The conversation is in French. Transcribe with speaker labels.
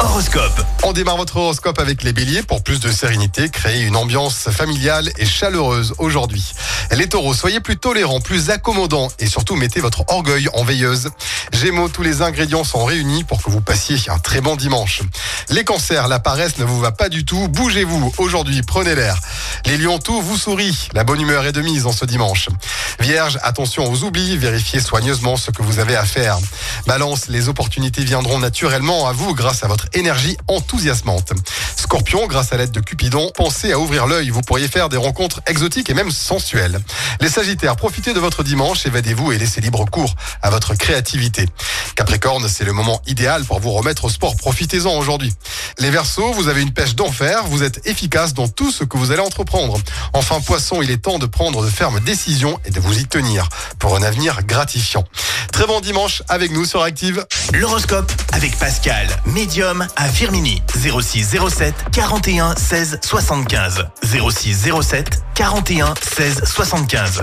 Speaker 1: Horoscope.
Speaker 2: On démarre votre horoscope avec les béliers pour plus de sérénité, créer une ambiance familiale et chaleureuse aujourd'hui. Les taureaux, soyez plus tolérants, plus accommodants et surtout mettez votre orgueil en veilleuse. Gémeaux, tous les ingrédients sont réunis pour que vous passiez un très bon dimanche. Les cancers, la paresse ne vous va pas du tout, bougez-vous aujourd'hui, prenez l'air. Les lions, tout vous sourit, la bonne humeur est de mise en ce dimanche. Vierge, attention aux oublis, vérifiez soigneusement ce que vous avez à faire. Balance, les opportunités viendront naturellement à vous grâce à votre énergie enthousiasmante. Scorpion, grâce à l'aide de Cupidon, pensez à ouvrir l'œil, vous pourriez faire des rencontres exotiques et même sensuelles. Les Sagittaires, profitez de votre dimanche, évadez-vous et laissez libre cours à votre créativité. Capricorne, c'est le moment idéal pour vous remettre au sport, profitez-en aujourd'hui. Les Verseaux, vous avez une pêche d'enfer, vous êtes efficace dans tout ce que vous allez entreprendre. Enfin Poisson, il est temps de prendre de fermes décisions et de vous y tenir pour un avenir gratifiant. Très bon dimanche avec nous sur Active.
Speaker 1: L'horoscope avec Pascal, médium à Firmini. 06 07 41 16 75. 06 07 41 16 75.